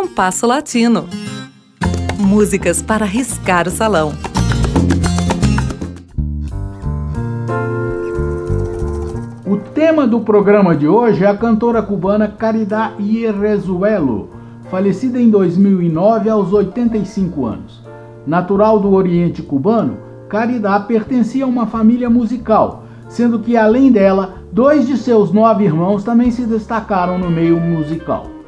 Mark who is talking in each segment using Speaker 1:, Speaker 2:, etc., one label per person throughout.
Speaker 1: Compasso Latino. Músicas para riscar o salão.
Speaker 2: O tema do programa de hoje é a cantora cubana Caridad Ierrezuelo, falecida em 2009 aos 85 anos. Natural do Oriente cubano, Caridad pertencia a uma família musical, sendo que além dela, dois de seus nove irmãos também se destacaram no meio musical.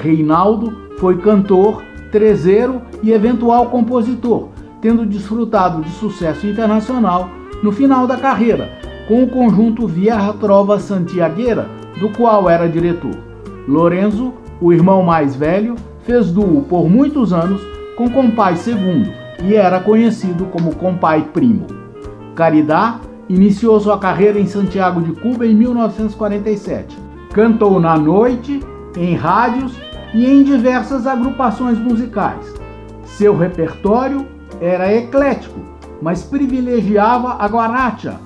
Speaker 2: Reinaldo foi cantor, trezeiro e eventual compositor, tendo desfrutado de sucesso internacional no final da carreira, com o conjunto Vieja Trova Santiagueira, do qual era diretor. Lorenzo, o irmão mais velho, fez duo por muitos anos com Compai II e era conhecido como Compai Primo. Caridad iniciou sua carreira em Santiago de Cuba em 1947. Cantou na noite, em rádios e em diversas agrupações musicais. Seu repertório era eclético, mas privilegiava a guaracha,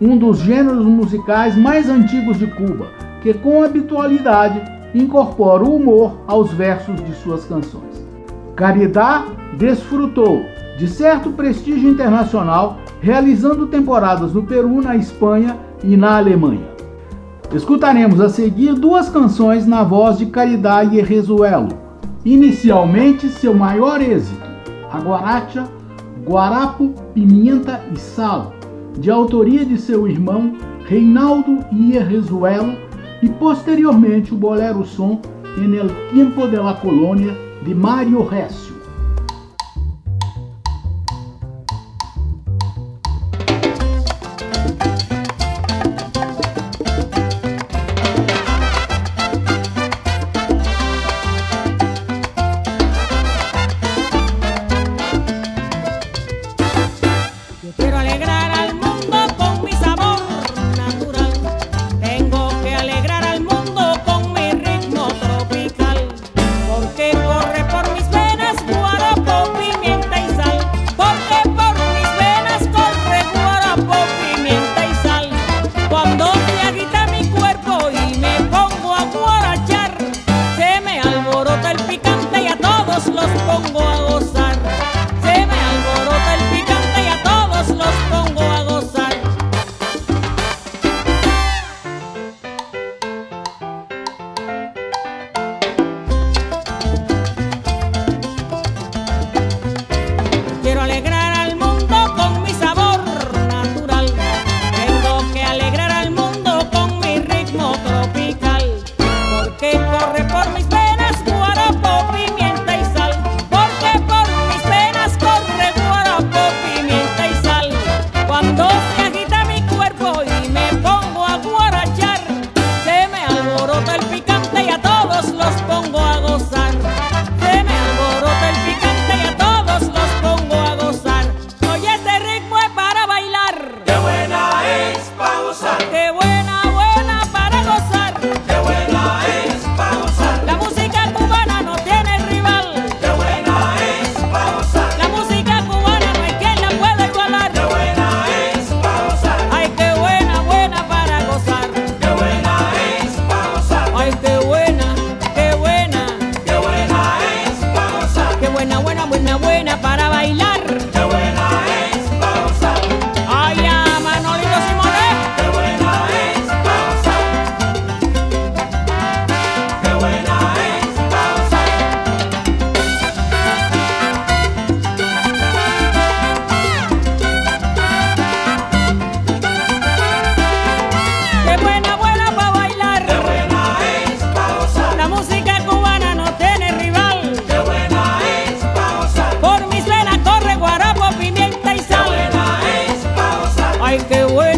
Speaker 2: um dos gêneros musicais mais antigos de Cuba, que com habitualidade incorpora o humor aos versos de suas canções. Caridad desfrutou de certo prestígio internacional, realizando temporadas no Peru, na Espanha e na Alemanha. Escutaremos a seguir duas canções na voz de Caridad e Rezuelo. Inicialmente, seu maior êxito, a guaracha Guarapo, Pimenta e Sal, de autoria de seu irmão Reinaldo Ierrezuelo, e posteriormente o bolero som En el Tiempo de la Colônia, de Mário Ay, qué bueno.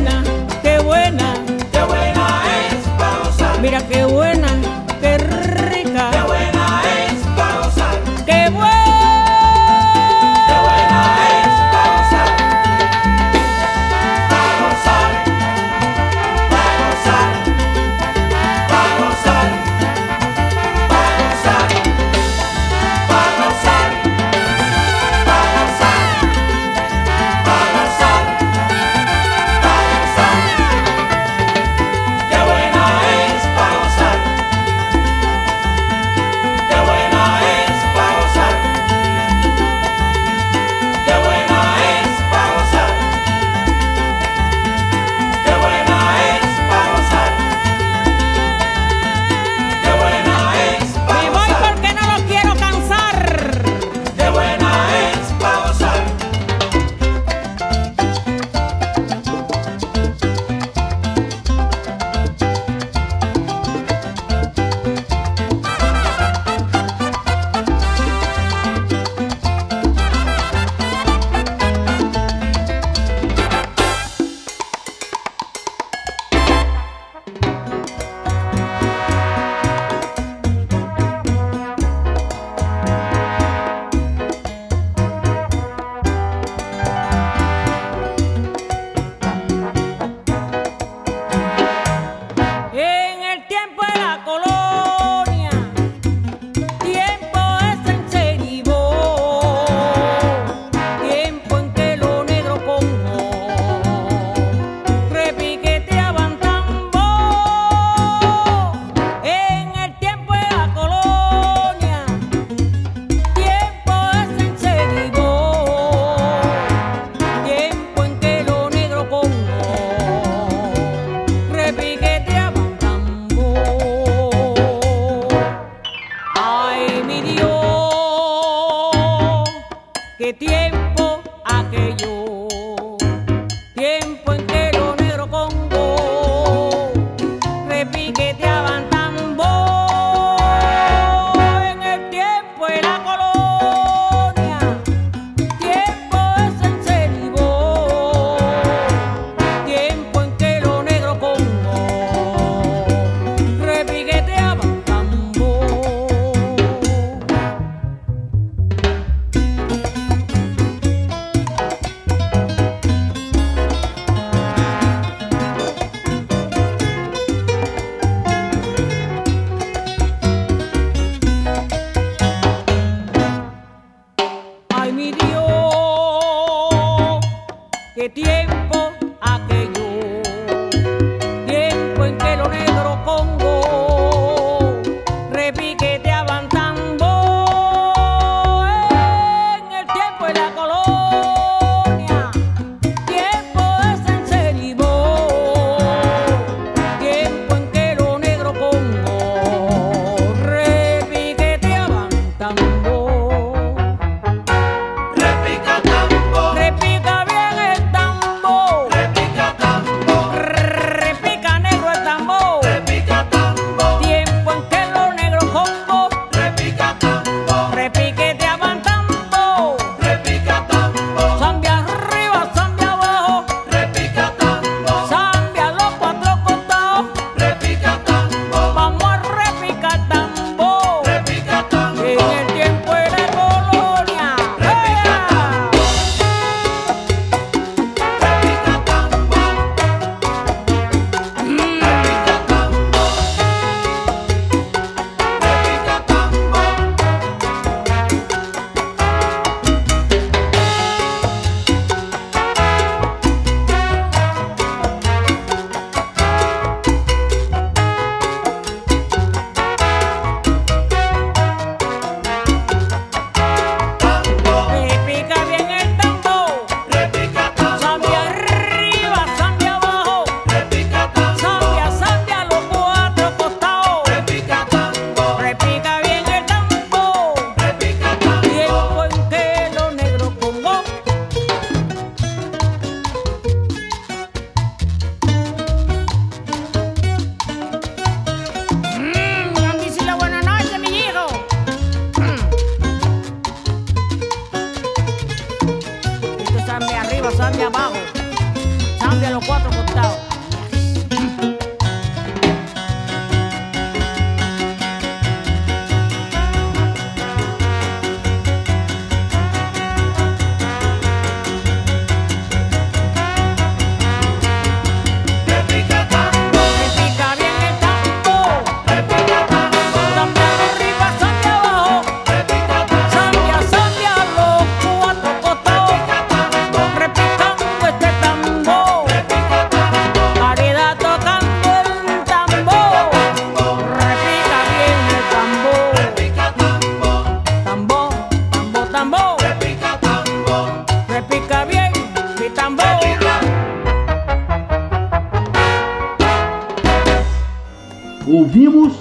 Speaker 2: Recio.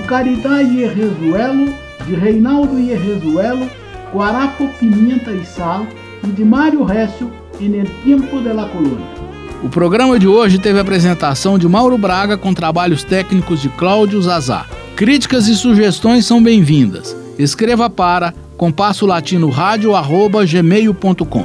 Speaker 2: Caridade e Rezuelo, de Reinaldo e Rezuelo, Guarapo, Pimenta e Sal, e de Mário Récio, em El Tempo de la Colônia. O programa de hoje teve a apresentação de Mauro Braga com trabalhos técnicos de Cláudio Zazá. Críticas e sugestões são bem-vindas. Escreva para compasso latino gmail.com.